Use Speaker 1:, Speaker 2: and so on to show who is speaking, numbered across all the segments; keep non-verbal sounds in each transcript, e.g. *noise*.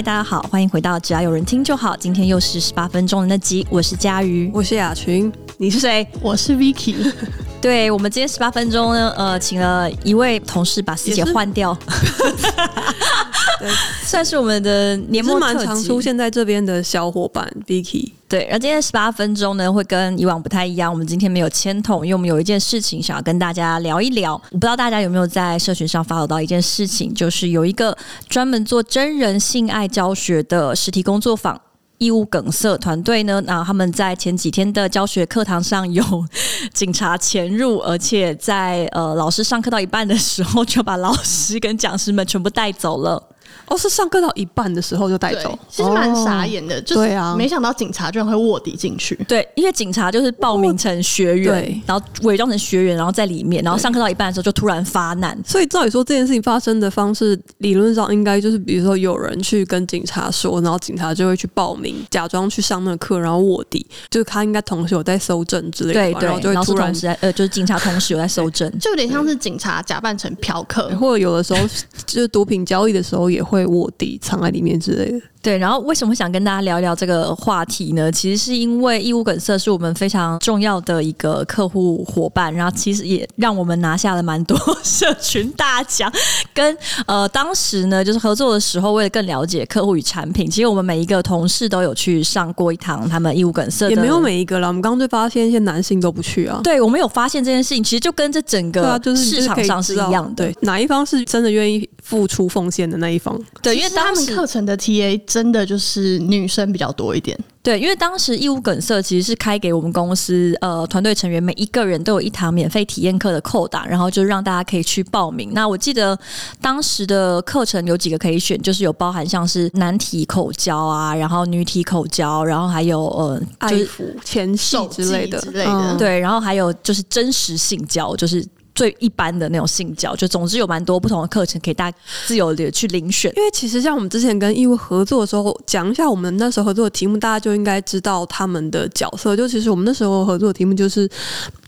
Speaker 1: 嗨，大家好，欢迎回到只要有人听就好。今天又是十八分钟的那集，我是佳瑜，
Speaker 2: 我是雅群，
Speaker 1: 你是谁？
Speaker 3: 我是 Vicky。*laughs*
Speaker 1: 对，我们今天十八分钟呢，呃，请了一位同事把师姐换掉，对，*laughs* *laughs* 算是我们的年末
Speaker 2: 常出现在这边的小伙伴 Vicky。
Speaker 1: 对，而今天十八分钟呢，会跟以往不太一样。我们今天没有签筒，因为我们有一件事情想要跟大家聊一聊。我不知道大家有没有在社群上 follow 到一件事情，就是有一个专门做真人性爱教学的实体工作坊。义务梗塞团队呢，那他们在前几天的教学课堂上有 *laughs* 警察潜入，而且在呃老师上课到一半的时候，就把老师跟讲师们全部带走了。
Speaker 2: 哦，是上课到一半的时候就带走，
Speaker 3: 其实蛮傻眼的。就是对啊，没想到警察居然会卧底进去。
Speaker 1: 对，因为警察就是报名成学员，然后伪装成学员，然后在里面，然后上课到一半的时候就突然发难。
Speaker 2: 所以照理说，这件事情发生的方式，理论上应该就是，比如说有人去跟警察说，然后警察就会去报名，假装去上那个课，然后卧底，就是他应该同时有在搜证之类的。
Speaker 1: 对对，
Speaker 2: 然后就会突然
Speaker 1: 在呃，就是警察同时有在搜证，*laughs*
Speaker 3: 就有点像是警察假扮成嫖客，
Speaker 2: 或者有的时候就是毒品交易的时候也会卧底藏在里面之类的。
Speaker 1: 对，然后为什么想跟大家聊一聊这个话题呢？其实是因为义乌梗塞是我们非常重要的一个客户伙伴，然后其实也让我们拿下了蛮多 *laughs* 社群大奖。跟呃，当时呢，就是合作的时候，为了更了解客户与产品，其实我们每一个同事都有去上过一堂他们义乌梗塞的。
Speaker 2: 也没有每一个了，我们刚刚就发现一些男性都不去啊。
Speaker 1: 对，我们有发现这件事情，其实就跟这整个就是市场上是一样的。
Speaker 2: 对，哪一方是真的愿意付出奉献的那一方？
Speaker 1: 对，因为
Speaker 3: 他们课程的 TA 真的就是。女生比较多一点，
Speaker 1: 对，因为当时义务梗塞其实是开给我们公司呃团队成员每一个人都有一堂免费体验课的扣打，然后就让大家可以去报名。那我记得当时的课程有几个可以选，就是有包含像是男体口交啊，然后女体口交，然后还有呃 *laughs*
Speaker 2: 爱抚、前戏之类的
Speaker 3: 之类的，
Speaker 1: 对，然后还有就是真实性交，就是。最一般的那种性教，就总之有蛮多不同的课程可以大家自由的去遴选。
Speaker 2: 因为其实像我们之前跟义务合作的时候，讲一下我们那时候合作的题目，大家就应该知道他们的角色。就其实我们那时候合作的题目就是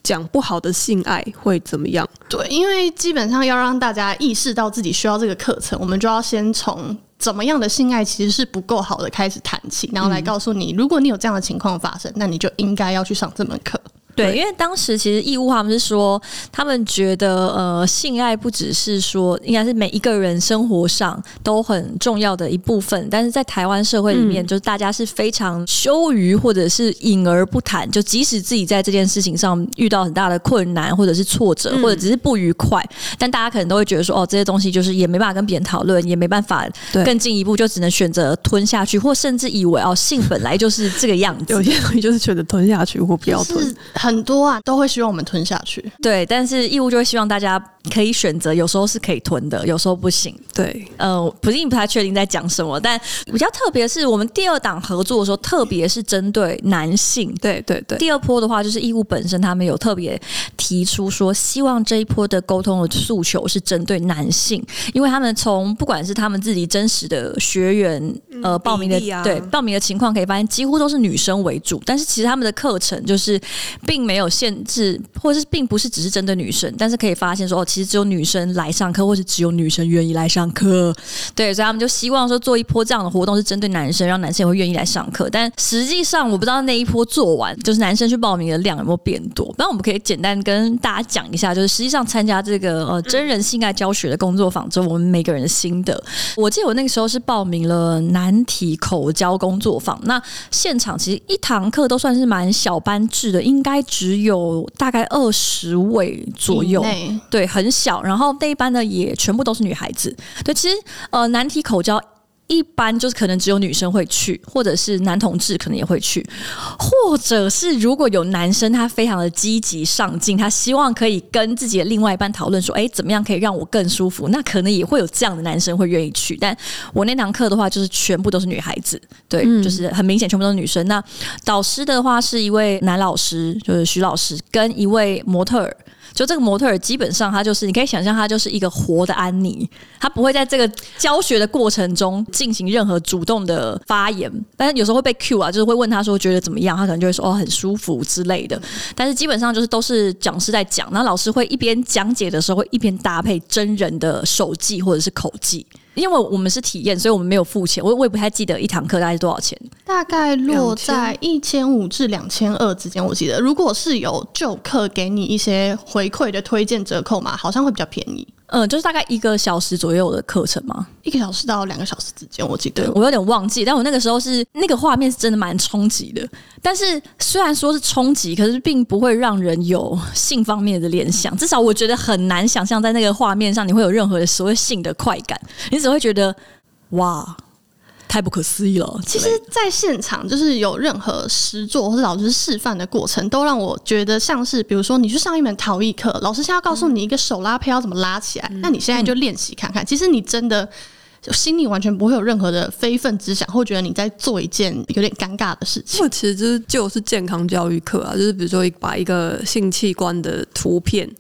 Speaker 2: 讲不好的性爱会怎么样。
Speaker 3: 对，因为基本上要让大家意识到自己需要这个课程，我们就要先从怎么样的性爱其实是不够好的开始谈起，然后来告诉你，如果你有这样的情况发生，那你就应该要去上这门课。
Speaker 1: 对，因为当时其实义务他们是说，他们觉得呃，性爱不只是说，应该是每一个人生活上都很重要的一部分，但是在台湾社会里面，就是大家是非常羞于或者是隐而不谈，就即使自己在这件事情上遇到很大的困难，或者是挫折，或者只是不愉快，但大家可能都会觉得说，哦，这些东西就是也没办法跟别人讨论，也没办法更进一步，就只能选择吞下去，或甚至以为哦，性本来就是这个样子，
Speaker 2: 有些东西就是选择吞下去或不要吞。
Speaker 3: 很多啊，都会希望我们吞下去。
Speaker 1: 对，但是义务就会希望大家可以选择，有时候是可以吞的，有时候不行。
Speaker 2: 对，
Speaker 1: 呃，不是不太确定在讲什么，但比较特别是我们第二档合作的时候，特别是针对男性。
Speaker 2: 对对对。
Speaker 1: 第二波的话，就是义务本身他们有特别提出说，希望这一波的沟通的诉求是针对男性，因为他们从不管是他们自己真实的学员呃报名的、啊、对报名的情况，可以发现几乎都是女生为主，但是其实他们的课程就是并没有。限制，或者是并不是只是针对女生，但是可以发现说，哦，其实只有女生来上课，或是只有女生愿意来上课。对，所以他们就希望说做一波这样的活动，是针对男生，让男生也会愿意来上课。但实际上，我不知道那一波做完，就是男生去报名的量有没有变多。那我们可以简单跟大家讲一下，就是实际上参加这个呃真人性爱教学的工作坊之后，我们每个人的心得。我记得我那个时候是报名了男体口交工作坊，那现场其实一堂课都算是蛮小班制的，应该只有。大概二十位左右，对，很小。然后那一班呢，也全部都是女孩子。对，其实呃，难题口交一般就是可能只有女生会去，或者是男同志可能也会去，或者是如果有男生他非常的积极上进，他希望可以跟自己的另外一半讨论说，哎，怎么样可以让我更舒服？那可能也会有这样的男生会愿意去。但我那堂课的话，就是全部都是女孩子，对，嗯、就是很明显全部都是女生。那导师的话是一位男老师，就是徐老师，跟一位模特儿。就这个模特儿，基本上他就是，你可以想象他就是一个活的安妮，他不会在这个教学的过程中进行任何主动的发言，但是有时候会被 cue 啊，就是会问他说觉得怎么样，他可能就会说哦很舒服之类的，但是基本上就是都是讲师在讲，那老师会一边讲解的时候会一边搭配真人的手记或者是口记。因为我们是体验，所以我们没有付钱。我我也不太记得一堂课大概是多少钱，
Speaker 3: 大概落在一千五至两千二之间。我记得，如果是有旧课给你一些回馈的推荐折扣嘛，好像会比较便宜。
Speaker 1: 嗯，就是大概一个小时左右的课程嘛，
Speaker 3: 一个小时到两个小时之间，我记得
Speaker 1: 我有点忘记。但我那个时候是那个画面是真的蛮冲击的，但是虽然说是冲击，可是并不会让人有性方面的联想。至少我觉得很难想象在那个画面上你会有任何的所谓性的快感，你只会觉得哇。太不可思议了！
Speaker 3: 其实，在现场就是有任何实作或者老师示范的过程，都让我觉得像是，比如说你去上一门陶艺课，老师现在要告诉你一个手拉胚要怎么拉起来，嗯、那你现在就练习看看。其实你真的心里完全不会有任何的非分之想，或觉得你在做一件有点尴尬的事情。
Speaker 2: 我其实就是就是健康教育课啊，就是比如说把一个性器官的图片。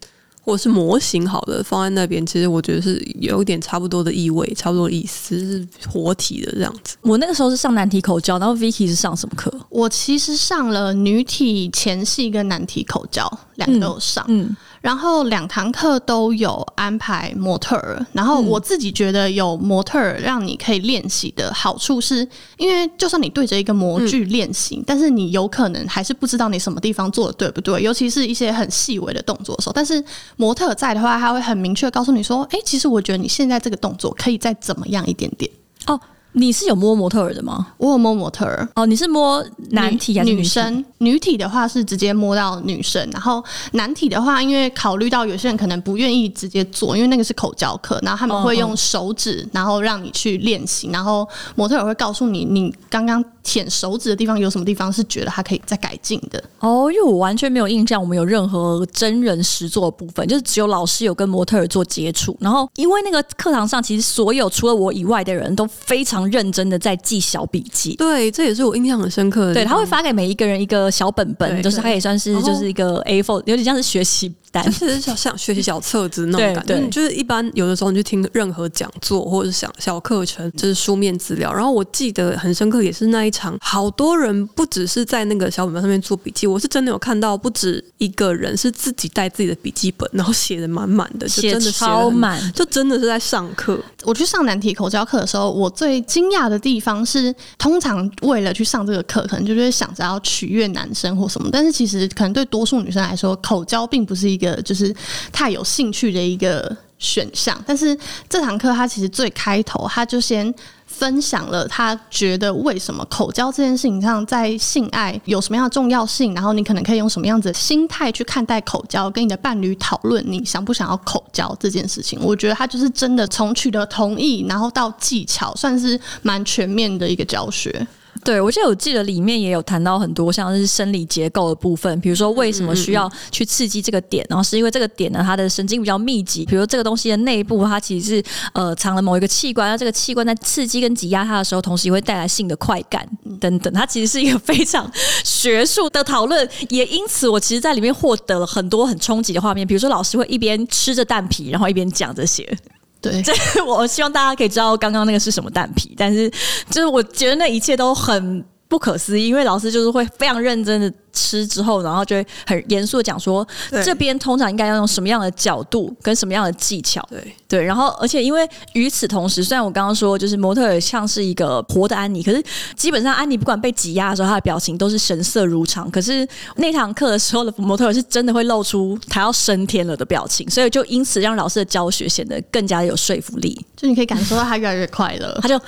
Speaker 2: 或是模型好的放在那边，其实我觉得是有一点差不多的意味，差不多的意思是活体的这样子。
Speaker 1: 我那个时候是上男体口交，然后 Vicky 是上什么课？
Speaker 3: 我其实上了女体前戏跟男体口交，两个都有上。嗯。嗯然后两堂课都有安排模特儿，然后我自己觉得有模特儿让你可以练习的好处是，因为就算你对着一个模具练习，嗯、但是你有可能还是不知道你什么地方做的对不对，尤其是一些很细微的动作的时候。但是模特儿在的话，他会很明确告诉你说：“哎，其实我觉得你现在这个动作可以再怎么样一点点。”
Speaker 1: 哦。你是有摸模特儿的吗？
Speaker 3: 我有摸模特儿
Speaker 1: 哦。你是摸男体还是女，
Speaker 3: 女生？女体的话是直接摸到女生，然后男体的话，因为考虑到有些人可能不愿意直接做，因为那个是口交课，然后他们会用手指，然后让你去练习，然后模特儿会告诉你，你刚刚舔手指的地方有什么地方是觉得它可以再改进的。
Speaker 1: 哦，因为我完全没有印象，我们有任何真人实做的部分，就是只有老师有跟模特儿做接触，然后因为那个课堂上其实所有除了我以外的人都非常认真的在记小笔记，
Speaker 2: 对，这也是我印象很深刻的。
Speaker 1: 对，他会发给每一个人一个小本本，就是它也算是就是一个 A4，有点像是学习。
Speaker 2: 就是像像学习小册子那种感觉，就是一般有的时候你去听任何讲座或者是小小课程，就是书面资料。然后我记得很深刻，也是那一场，好多人不只是在那个小本本上面做笔记，我是真的有看到不止一个人是自己带自己的笔记本，然后写的满满的，就真的
Speaker 1: 超满，
Speaker 2: 就真的是在上课。
Speaker 3: 我去上难题口交课的时候，我最惊讶的地方是，通常为了去上这个课，可能就会想着要取悦男生或什么，但是其实可能对多数女生来说，口交并不是一个一个就是太有兴趣的一个选项。但是这堂课他其实最开头，他就先分享了他觉得为什么口交这件事情上在性爱有什么样的重要性，然后你可能可以用什么样子的心态去看待口交，跟你的伴侣讨论你想不想要口交这件事情。我觉得他就是真的从取得同意，然后到技巧，算是蛮全面的一个教学。
Speaker 1: 对，我记得我记得里面也有谈到很多像是生理结构的部分，比如说为什么需要去刺激这个点，然后是因为这个点呢，它的神经比较密集，比如这个东西的内部它其实是呃藏了某一个器官，那这个器官在刺激跟挤压它的时候，同时也会带来性的快感等等，它其实是一个非常 *laughs* 学术的讨论，也因此我其实在里面获得了很多很冲击的画面，比如说老师会一边吃着蛋皮，然后一边讲这些。
Speaker 3: 对，*laughs*
Speaker 1: 这我希望大家可以知道刚刚那个是什么蛋皮，但是就是我觉得那一切都很不可思议，因为老师就是会非常认真的吃之后，然后就会很严肃的讲说，这边通常应该要用什么样的角度跟什么样的技巧。
Speaker 2: 对
Speaker 1: 对，然后而且因为与此同时，虽然我刚刚说就是模特儿像是一个活的安妮，可是基本上安妮不管被挤压的时候，她的表情都是神色如常。可是那堂课的时候的模特儿是真的会露出她要升天了的表情，所以就因此让老师的教学显得更加有说服力。
Speaker 3: 就你可以感受到她越来越快乐，
Speaker 1: 她就。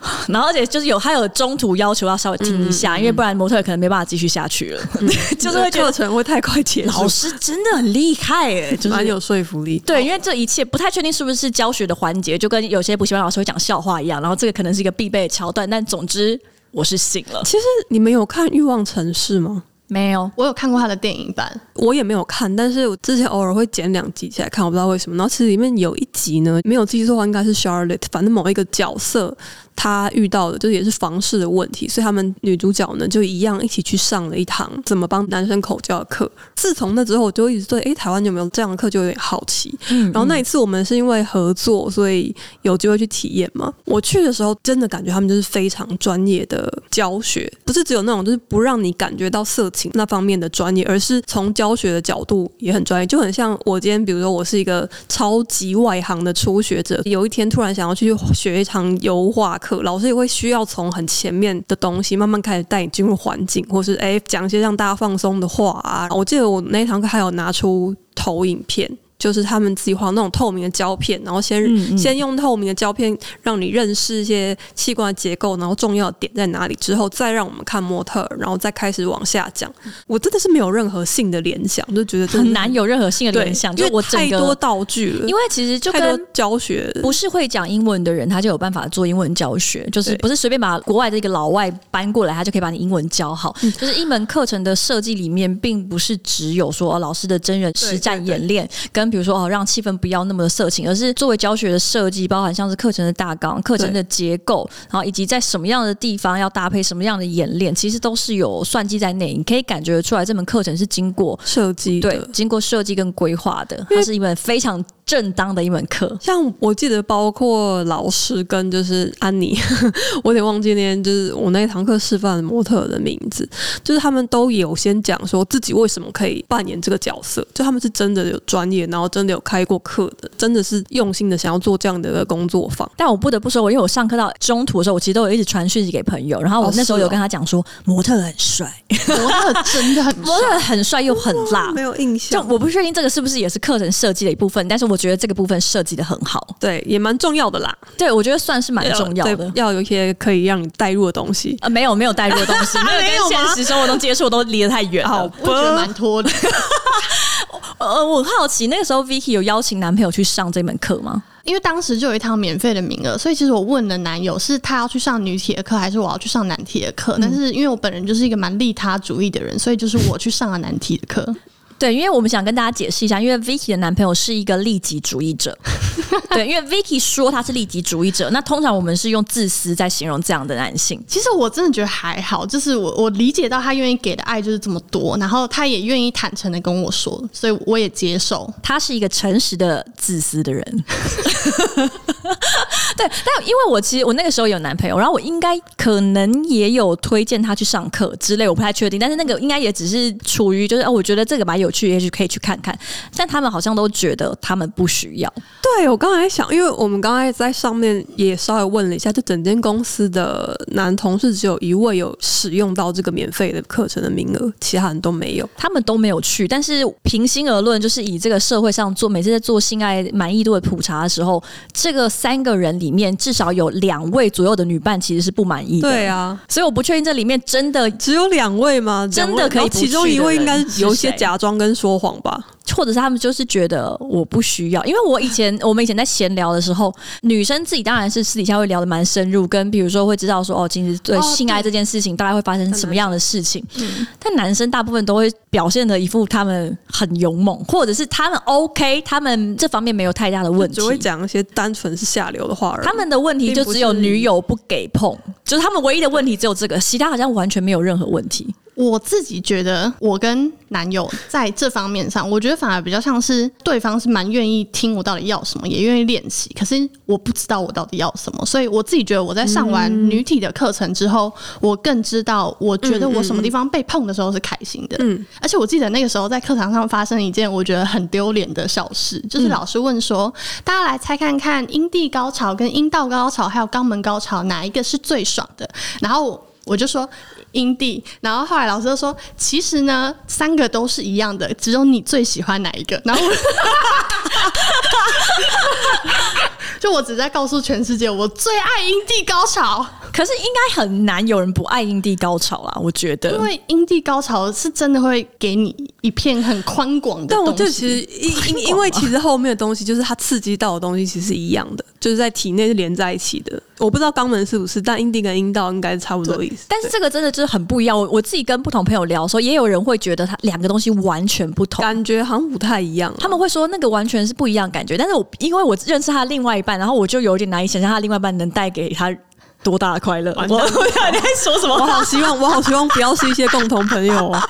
Speaker 1: *laughs* 然后，而且就是有，他有中途要求要稍微停一下，嗯、因为不然模特可能没办法继续下去了。嗯、*laughs* 就是会
Speaker 2: 课程会太快结束。*laughs*
Speaker 1: 老师真的很厉害哎，就是
Speaker 2: 蛮有说服力。
Speaker 1: 对，因为这一切不太确定是不是教学的环节，就跟有些补习班老师会讲笑话一样。然后这个可能是一个必备的桥段，但总之我是信了。
Speaker 2: 其实你们有看《欲望城市》吗？
Speaker 1: 没有，
Speaker 3: 我有看过他的电影版，
Speaker 2: 我也没有看，但是我之前偶尔会剪两集起来看，我不知道为什么。然后其实里面有一集呢，没有记错的话，应该是 Charlotte，反正某一个角色她遇到的，就是也是房事的问题，所以他们女主角呢就一样一起去上了一堂怎么帮男生口交的课。自从那之后，我就一直对哎台湾有没有这样的课就有点好奇。嗯，然后那一次我们是因为合作，所以有机会去体验嘛。我去的时候真的感觉他们就是非常专业的教学，不是只有那种就是不让你感觉到色情那方面的专业，而是从教学的角度也很专业，就很像我今天比如说我是一个超级外行的初学者，有一天突然想要去学一场油画课，老师也会需要从很前面的东西慢慢开始带你进入环境，或是哎讲一些让大家放松的话啊。我记得我那一堂课还有拿出投影片。就是他们自己画那种透明的胶片，然后先嗯嗯先用透明的胶片让你认识一些器官的结构，然后重要点在哪里，之后再让我们看模特，然后再开始往下讲。我真的是没有任何性的联想，就觉得
Speaker 1: 很难有任何性的联想，就我
Speaker 2: 太多道具了。
Speaker 1: 因为其实就跟
Speaker 2: 教学
Speaker 1: 不是会讲英文的人，他就有办法做英文教学，就是不是随便把国外的一个老外搬过来，他就可以把你英文教好。就是一门课程的设计里面，并不是只有说老师的真人实战演练跟。比如说哦，让气氛不要那么的色情，而是作为教学的设计，包含像是课程的大纲、课程的结构，然后以及在什么样的地方要搭配什么样的演练，其实都是有算计在内。你可以感觉出来，这门课程是经过
Speaker 2: 设计，
Speaker 1: 对，经过设计跟规划的，它是一门非常。正当的一门课，
Speaker 2: 像我记得，包括老师跟就是安妮，*laughs* 我有点忘记那天就是我那一堂课示范模特的名字，就是他们都有先讲说自己为什么可以扮演这个角色，就他们是真的有专业，然后真的有开过课的，真的是用心的想要做这样的一个工作坊。
Speaker 1: 但我不得不说，我因为我上课到中途的时候，我其实都有一直传讯息给朋友，然后我那时候有跟他讲说，模特很帅，
Speaker 3: 模特真的很帅，*laughs*
Speaker 1: 模特很帅又很辣，
Speaker 2: 没有印象。
Speaker 1: 就我不确定这个是不是也是课程设计的一部分，但是我觉得这个部分是。设计的很好，
Speaker 2: 对，也蛮重要的啦。
Speaker 1: 对，我觉得算是蛮重要的，
Speaker 2: 要有一些可以让你带入的东西。
Speaker 1: 呃，没有，没有带入的东西，*laughs* 没有跟现实生活中接触都离得太远了，
Speaker 3: 好，我觉得蛮脱的。*laughs*
Speaker 1: 呃，我很好奇，那个时候 Vicky 有邀请男朋友去上这门课吗？
Speaker 3: 因为当时就有一堂免费的名额，所以其实我问了男友，是他要去上女体的课，还是我要去上男体的课？嗯、但是因为我本人就是一个蛮利他主义的人，所以就是我去上了男体的课。
Speaker 1: 对，因为我们想跟大家解释一下，因为 Vicky 的男朋友是一个利己主义者。对，因为 Vicky 说他是利己主义者，那通常我们是用自私在形容这样的男性。
Speaker 3: 其实我真的觉得还好，就是我我理解到他愿意给的爱就是这么多，然后他也愿意坦诚的跟我说，所以我也接受。
Speaker 1: 他是一个诚实的自私的人。*laughs* 对，但因为我其实我那个时候有男朋友，然后我应该可能也有推荐他去上课之类，我不太确定。但是那个应该也只是处于就是哦，我觉得这个吧有趣，也许可以去看看。但他们好像都觉得他们不需要。
Speaker 2: 对，我刚才想，因为我们刚才在上面也稍微问了一下，就整间公司的男同事只有一位有使用到这个免费的课程的名额，其他人都没有，
Speaker 1: 他们都没有去。但是平心而论，就是以这个社会上做每次在做性爱满意度的普查的时候，这个三个人里面至少有两位左右的女伴其实是不满意的。
Speaker 2: 对啊，
Speaker 1: 所以我不确定这里面真的
Speaker 2: 只有两位吗？
Speaker 1: 真的可以？
Speaker 2: 其中一位应该有一些假装跟说谎吧。
Speaker 1: 或者是他们就是觉得我不需要，因为我以前 *laughs* 我们以前在闲聊的时候，女生自己当然是私底下会聊得蛮深入，跟比如说会知道说哦，其实对性爱这件事情大概会发生什么样的事情，但男生大部分都会表现的一副他们很勇猛，或者是他们 OK，他们这方面没有太大的问题，
Speaker 2: 只会讲一些单纯是下流的话而已。
Speaker 1: 他们的问题就只有女友不给碰，就是他们唯一的问题只有这个，其他好像完全没有任何问题。
Speaker 3: 我自己觉得，我跟男友在这方面上，我觉得反而比较像是对方是蛮愿意听我到底要什么，也愿意练习。可是我不知道我到底要什么，所以我自己觉得我在上完女体的课程之后，我更知道，我觉得我什么地方被碰的时候是开心的。嗯，而且我记得那个时候在课堂上发生一件我觉得很丢脸的小事，就是老师问说，大家来猜看看阴蒂高潮跟阴道高潮还有肛门高潮哪一个是最爽的？然后我就说。阴蒂，然后后来老师就说，其实呢，三个都是一样的，只有你最喜欢哪一个？然后我，*laughs* 就我只在告诉全世界，我最爱阴蒂高潮。
Speaker 1: 可是应该很难有人不爱阴蒂高潮啦，我觉得，
Speaker 3: 因为阴蒂高潮是真的会给你一片很宽广的。
Speaker 2: 但我这其实因因因为其实后面的东西就是它刺激到的东西其实是一样的，就是在体内是连在一起的。我不知道肛门是不是，但阴蒂跟阴道应该是差不多意思。
Speaker 1: 但是这个真的就是很不一样。我我自己跟不同朋友聊的时候，也有人会觉得它两个东西完全不同，
Speaker 2: 感觉好像不太一样。
Speaker 1: 他们会说那个完全是不一样感觉。但是我因为我认识他另外一半，然后我就有点难以想象他另外一半能带给他。多大的快乐？*laughs* 我我你在说什么？
Speaker 2: 我好希望，我好希望不要是一些共同朋友哦。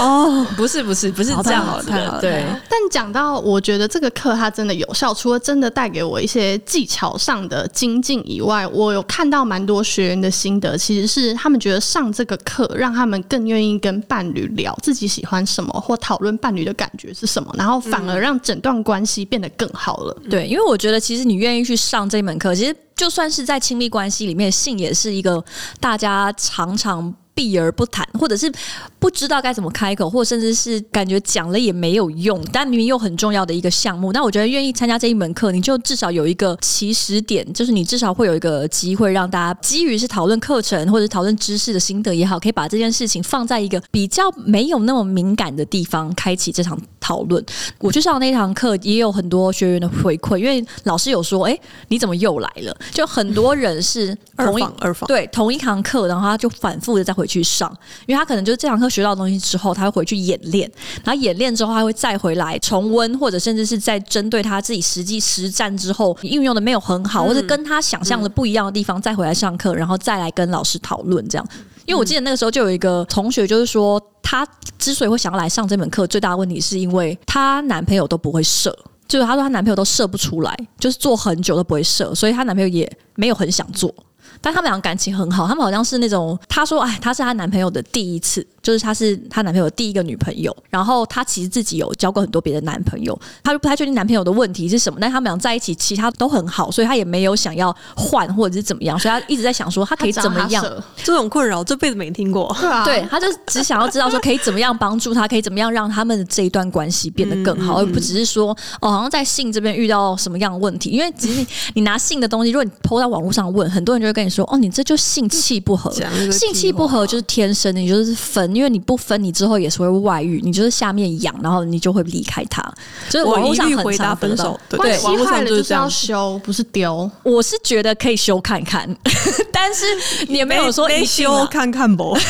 Speaker 1: 哦，不是不是不是这样，
Speaker 2: 太好了太好了。
Speaker 1: 对，
Speaker 3: 但讲到我觉得这个课它真的有效，除了真的带给我一些技巧上的精进以外，我有看到蛮多学员的心得，其实是他们觉得上这个课让他们更愿意跟伴侣聊自己喜欢什么，或讨论伴侣的感觉是什么，然后反而让整段关系变得更好了。
Speaker 1: 嗯、对，因为我觉得其实你愿意去上这门课，其实就算是在亲密关系里面，性也是一个大家常常。避而不谈，或者是不知道该怎么开口，或甚至是感觉讲了也没有用，但明明又很重要的一个项目。那我觉得愿意参加这一门课，你就至少有一个起始点，就是你至少会有一个机会让大家基于是讨论课程或者讨论知识的心得也好，可以把这件事情放在一个比较没有那么敏感的地方开启这场讨论。我去上那堂课，也有很多学员的回馈，因为老师有说：“哎，你怎么又来了？”就很多人是同一
Speaker 2: 二访二访
Speaker 1: 对同一堂课，然后他就反复的在回。回去上，因为他可能就是这堂课学到的东西之后，他会回去演练，然后演练之后，他会再回来重温，或者甚至是在针对他自己实际实战之后运用的没有很好，或者跟他想象的不一样的地方，再回来上课，然后再来跟老师讨论这样。因为我记得那个时候就有一个同学，就是说他之所以会想要来上这门课，最大的问题是因为她男朋友都不会射，就是她说她男朋友都射不出来，就是做很久都不会射，所以她男朋友也没有很想做。但他们俩感情很好，他们好像是那种，她说，哎，她是她男朋友的第一次。就是她是她男朋友第一个女朋友，然后她其实自己有交过很多别的男朋友，她就不太确定男朋友的问题是什么，但他们俩在一起，其他都很好，所以她也没有想要换或者是怎么样，所以她一直在想说她可以怎么样。
Speaker 2: 这种困扰这辈子没听过，
Speaker 3: 对啊，
Speaker 1: 对，她就只想要知道说可以怎么样帮助他，可以怎么样让他们的这一段关系变得更好，*laughs* 而不只是说哦，好像在性这边遇到什么样的问题，因为其实你，拿性的东西，如果你抛到网络上问，很多人就会跟你说哦，你这就性气不合，性气不合就是天生的，你就是分，因为你不分你。之后也是会外遇，你就是下面痒，然后你就会离开他。就是网络上很常得分手，对，
Speaker 3: 关系坏了就是要修，不是丢。
Speaker 1: 我是觉得可以修看看，*laughs* 但是你也没有说
Speaker 2: 没修看看不。*laughs*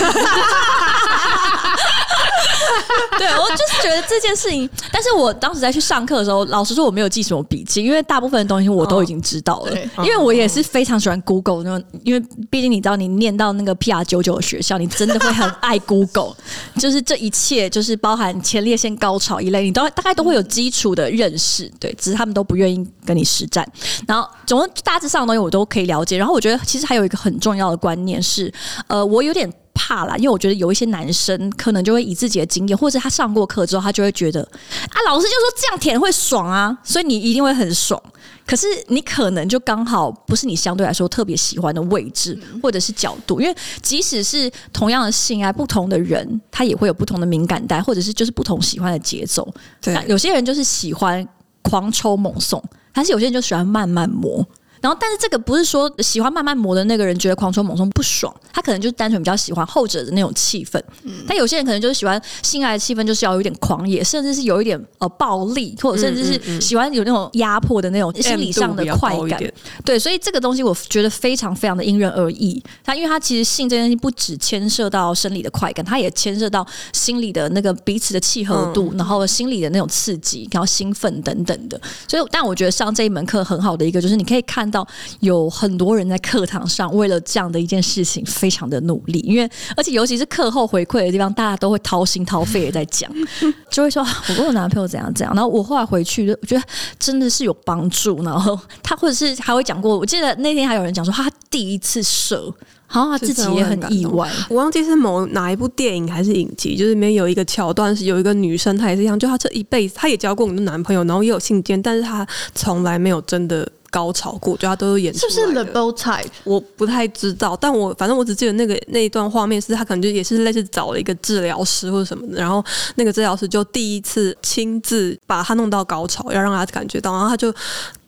Speaker 2: *laughs*
Speaker 1: 对，我就是觉得这件事情，但是我当时在去上课的时候，老实说我没有记什么笔记，因为大部分的东西我都已经知道了。因为我也是非常喜欢 Google 那种，因为毕竟你知道，你念到那个 PR 九九的学校，你真的会很爱 Google，*laughs* 就是这一切就是包含前列腺高潮一类，你都大概都会有基础的认识。对，只是他们都不愿意跟你实战。然后，总之大致上的东西我都可以了解。然后，我觉得其实还有一个很重要的观念是，呃，我有点。怕啦，因为我觉得有一些男生可能就会以自己的经验，或者他上过课之后，他就会觉得啊，老师就说这样舔会爽啊，所以你一定会很爽。可是你可能就刚好不是你相对来说特别喜欢的位置或者是角度，因为即使是同样的性爱，不同的人他也会有不同的敏感带，或者是就是不同喜欢的节奏。对，有些人就是喜欢狂抽猛送，但是有些人就喜欢慢慢磨。然后，但是这个不是说喜欢慢慢磨的那个人觉得狂冲猛冲不爽，他可能就是单纯比较喜欢后者的那种气氛。嗯，但有些人可能就是喜欢性爱的气氛，就是要有点狂野，甚至是有一点呃暴力，或者甚至是喜欢有那种压迫的那种心理上的快感。对，所以这个东西我觉得非常非常的因人而异。他因为他其实性这件事情不只牵涉到生理的快感，他也牵涉到心理的那个彼此的契合度，然后心理的那种刺激，然后兴奋等等的。所以，但我觉得上这一门课很好的一个就是你可以看。到有很多人在课堂上为了这样的一件事情非常的努力，因为而且尤其是课后回馈的地方，大家都会掏心掏肺的在讲，*laughs* 就会说我跟我男朋友怎样怎样。然后我后来回去，我觉得真的是有帮助。然后他或者是还会讲过，我记得那天还有人讲说他第一次射，然后他自己也很意外。
Speaker 2: 我忘记是某哪一部电影还是影集，就是里面有一个桥段是有一个女生，她也是一样，就她这一辈子，她也交过我们的男朋友，然后也有性经验，但是她从来没有真的。高潮过，就他都有演出来。
Speaker 3: 是不是 The Bow Type？
Speaker 2: 我不太知道，但我反正我只记得那个那一段画面是他可能就也是类似找了一个治疗师或者什么的，然后那个治疗师就第一次亲自把他弄到高潮，要让他感觉到，然后他就。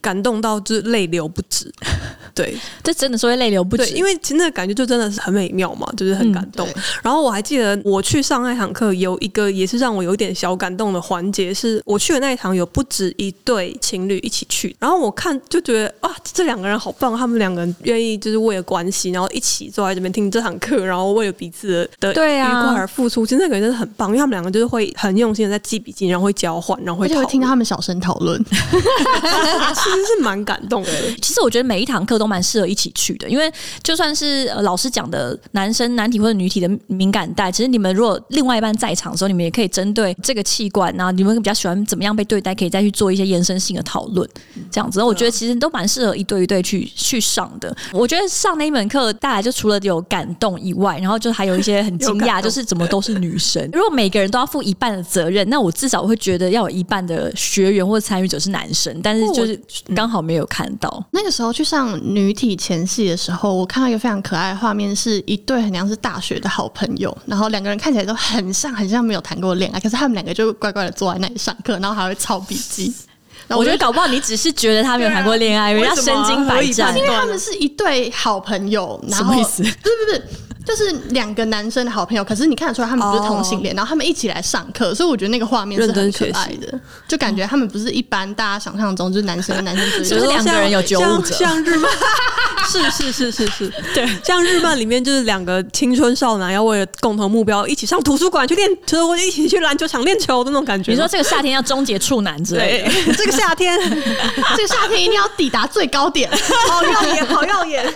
Speaker 2: 感动到就是泪流不止，*laughs* 对，
Speaker 1: 这真的是会泪流不止，
Speaker 2: 因为其实那个感觉就真的是很美妙嘛，就是很感动。嗯、然后我还记得我去上那堂课，有一个也是让我有点小感动的环节，是我去的那一堂有不止一对情侣一起去，然后我看就觉得啊，这两个人好棒，他们两个人愿意就是为了关系，然后一起坐在这边听这堂课，然后为了彼此的愉快而付出，其实那个人真的很棒，因为他们两个就是会很用心的在记笔记，然后会交换，然
Speaker 3: 后会，听他们小声讨论。*laughs* *laughs*
Speaker 2: 实是蛮感动的。
Speaker 1: 其实我觉得每一堂课都蛮适合一起去的，因为就算是呃老师讲的男生男体或者女体的敏感带，其实你们如果另外一半在场的时候，你们也可以针对这个器官，然后你们比较喜欢怎么样被对待，可以再去做一些延伸性的讨论，这样子。我觉得其实都蛮适合一对一对去去上的。我觉得上那一门课，大家就除了有感动以外，然后就还有一些很惊讶，*laughs* 就是怎么都是女生。如果每个人都要负一半的责任，那我至少会觉得要有一半的学员或参与者是男生，但是就是刚好没有看到。嗯、
Speaker 3: 那个时候去上女体前戏的时候，我看到一个非常可爱的画面，是一对很像是大学的好朋友，然后两个人看起来都很像，很像没有谈过恋爱，可是他们两个就乖乖的坐在那里上课，然后还会抄笔记。*laughs*
Speaker 1: 我觉得搞不好你只是觉得他没有谈过恋爱，人家身经百战，
Speaker 3: 因为他们是一对好朋友。然后
Speaker 1: 什么意思？不是
Speaker 3: 不是。就是两个男生的好朋友，可是你看得出来他们不是同性恋，然后他们一起来上课，所以我觉得那个画面是很可爱的，就感觉他们不是一般大家想象中就是男生跟男生之间，*laughs*
Speaker 1: 就是两个人有九五折，
Speaker 2: 像日漫，*laughs* 是是是是是，对，像日漫里面就是两个青春少男要为了共同目标一起上图书馆去练，就是我一起去篮球场练球的那种感觉。
Speaker 1: 你说这个夏天要终结处男之类的，
Speaker 2: 这个夏天，*laughs*
Speaker 3: 这个夏天一定要抵达最高点，
Speaker 2: 好耀眼，好耀眼。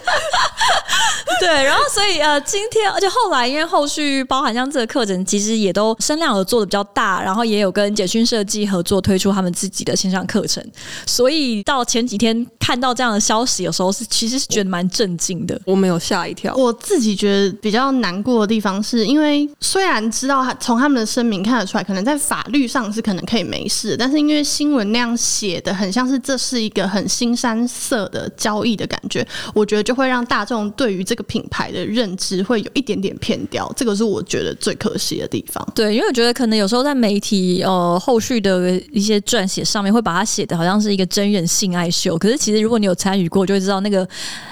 Speaker 1: 对，然后所以呃，今今天而且后来。因为后续包含像这个课程，其实也都声量有做的比较大，然后也有跟简讯设计合作推出他们自己的线上课程，所以到前几天看到这样的消息，有时候是其实是觉得蛮震惊的。
Speaker 2: 我没有吓一跳，
Speaker 3: 我自己觉得比较难过的地方是，因为虽然知道他从他们的声明看得出来，可能在法律上是可能可以没事，但是因为新闻那样写的很像是这是一个很腥膻色的交易的感觉，我觉得就会让大众对于这个品牌的认知会有一点点偏。掉，这个是我觉得最可惜的地方。
Speaker 1: 对，因为我觉得可能有时候在媒体呃后续的一些撰写上面，会把它写的好像是一个真人性爱秀。可是其实如果你有参与过，就会知道那个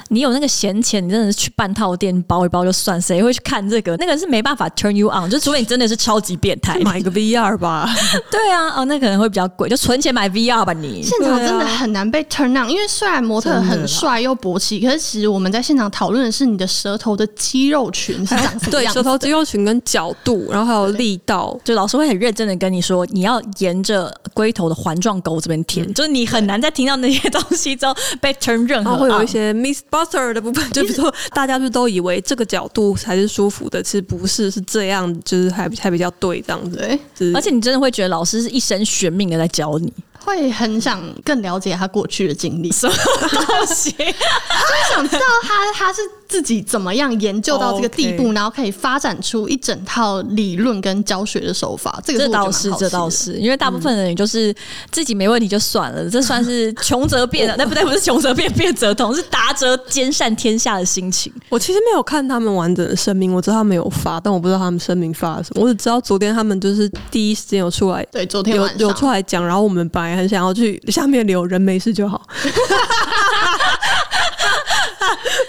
Speaker 1: 你有那个闲钱，你真的是去半套店包一包就算，谁会去看这个？那个是没办法 turn you on，就除非你真的是超级变态，
Speaker 2: 买个 VR 吧。
Speaker 1: 对啊，哦，那可能会比较贵，就存钱买 VR 吧你。
Speaker 3: 现场真的很难被 turn on，因为虽然模特很帅又勃起，可是其实我们在现场讨论的是你的舌头的肌肉群是 *laughs* 长什么样。
Speaker 2: 对，舌头肌肉群跟角度，然后还有力道，*laughs*
Speaker 1: 就老师会很认真的跟你说，你要沿着龟头的环状沟这边填，嗯、就是你很难再听到那些 *laughs* 东西之后被 turn 任何。
Speaker 2: 会有一些 Miss Buster 的部分，就比如说大家就都以为这个角度才是舒服的，其实不是，是这样，就是还还比较对这样子。对，
Speaker 1: 而且你真的会觉得老师是一生悬命的在教你。
Speaker 3: 会很想更了解他过去的经历，
Speaker 1: 什么东西？*laughs*
Speaker 3: 就是想知道他他是自己怎么样研究到这个地步.然后可以发展出一整套理论跟教学的手法。这个
Speaker 1: 这倒是，这倒是，因为大部分人就是自己没问题就算了，嗯、这算是穷则变，那不对，不是穷则变，变则通，是达则兼善天下的心情。
Speaker 2: 我其实没有看他们完整的声明，我知道他们有发，但我不知道他们声明发了什么。我只知道昨天他们就是第一时间有出来，
Speaker 3: 对，昨天
Speaker 2: 有有出来讲，然后我们本来。很想要去下面留人没事就好，*laughs*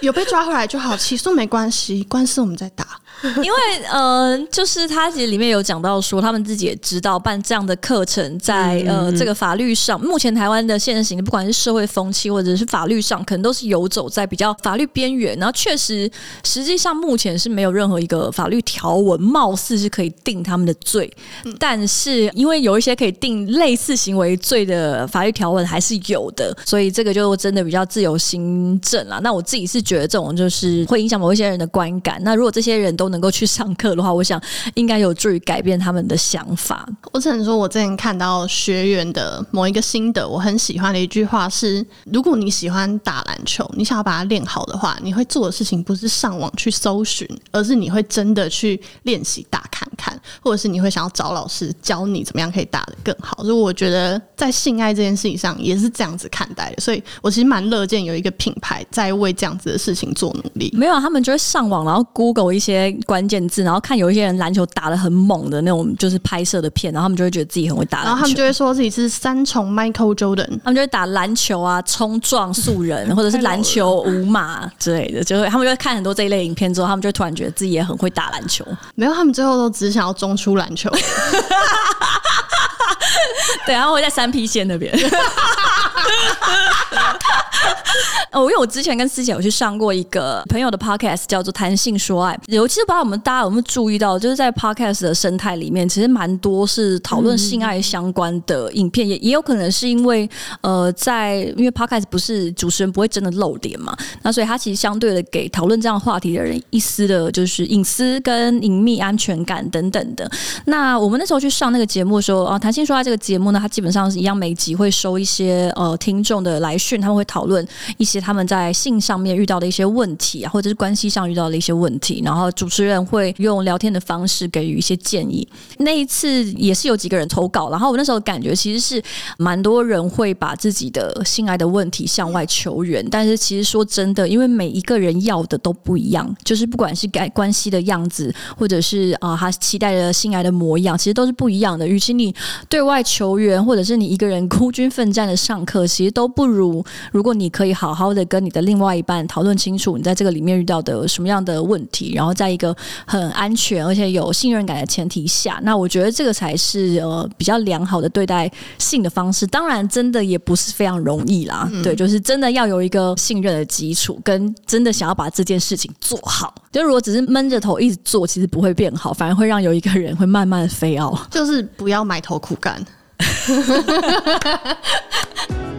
Speaker 3: 有被抓回来就好，起诉没关系，官司我们再打。*laughs*
Speaker 1: 因为呃，就是他其实里面有讲到说，他们自己也知道办这样的课程在呃这个法律上，目前台湾的现行，不管是社会风气或者是法律上，可能都是游走在比较法律边缘。然后确实，实际上目前是没有任何一个法律条文，貌似是可以定他们的罪。但是因为有一些可以定类似行为罪的法律条文还是有的，所以这个就真的比较自由心证啦。那我自己是觉得这种就是会影响某一些人的观感。那如果这些人都能够去上课的话，我想应该有助于改变他们的想法。
Speaker 3: 我只能说，我之前看到学员的某一个心得，我很喜欢的一句话是：如果你喜欢打篮球，你想要把它练好的话，你会做的事情不是上网去搜寻，而是你会真的去练习打看看，或者是你会想要找老师教你怎么样可以打得更好。所以我觉得在性爱这件事情上也是这样子看待的。所以我其实蛮乐见有一个品牌在为这样子的事情做努力。
Speaker 1: 没有，他们就会上网，然后 Google 一些。关键字，然后看有一些人篮球打得很猛的那种，就是拍摄的片，然后他们就会觉得自己很会打篮球，
Speaker 3: 然后他们就会说自己是三重 Michael Jordan，
Speaker 1: 他们就会打篮球啊、冲撞素人，或者是篮球五马之类的，就会他们就会看很多这一类影片之后，他们就会突然觉得自己也很会打篮球。
Speaker 3: 没有，他们最后都只想要中出篮球。*laughs*
Speaker 1: 对，然后会在三 P 线那边。*laughs* 哦，因为我之前跟思姐有去上过一个朋友的 podcast，叫做《谈性说爱》。尤其是不知道我们大家有没有注意到，就是在 podcast 的生态里面，其实蛮多是讨论性爱相关的影片，也也有可能是因为呃，在因为 podcast 不是主持人不会真的露脸嘛，那所以他其实相对的给讨论这样话题的人一丝的就是隐私跟隐秘安全感等等的。那我们那时候去上那个节目的时候啊，《谈性说他》这个节目呢，它基本上是一样，每集会收一些呃听众的来讯，他们会讨论一些他们在性上面遇到的一些问题啊，或者是关系上遇到的一些问题，然后主持人会用聊天的方式给予一些建议。那一次也是有几个人投稿，然后我那时候感觉其实是蛮多人会把自己的性爱的问题向外求援，但是其实说真的，因为每一个人要的都不一样，就是不管是改关系的样子，或者是啊他期待的性爱的模样，其实都是不一样的。与其你对外求援，或者是你一个人孤军奋战的上课，其实都不如如果你可以好好的跟你的另外一半讨论清楚，你在这个里面遇到的什么样的问题，然后在一个很安全而且有信任感的前提下，那我觉得这个才是呃比较良好的对待性的方式。当然，真的也不是非常容易啦，嗯、对，就是真的要有一个信任的基础，跟真的想要把这件事情做好。就如果只是闷着头一直做，其实不会变好，反而会让有一个人会慢慢飞傲。
Speaker 3: 就是不要埋头苦干。*laughs*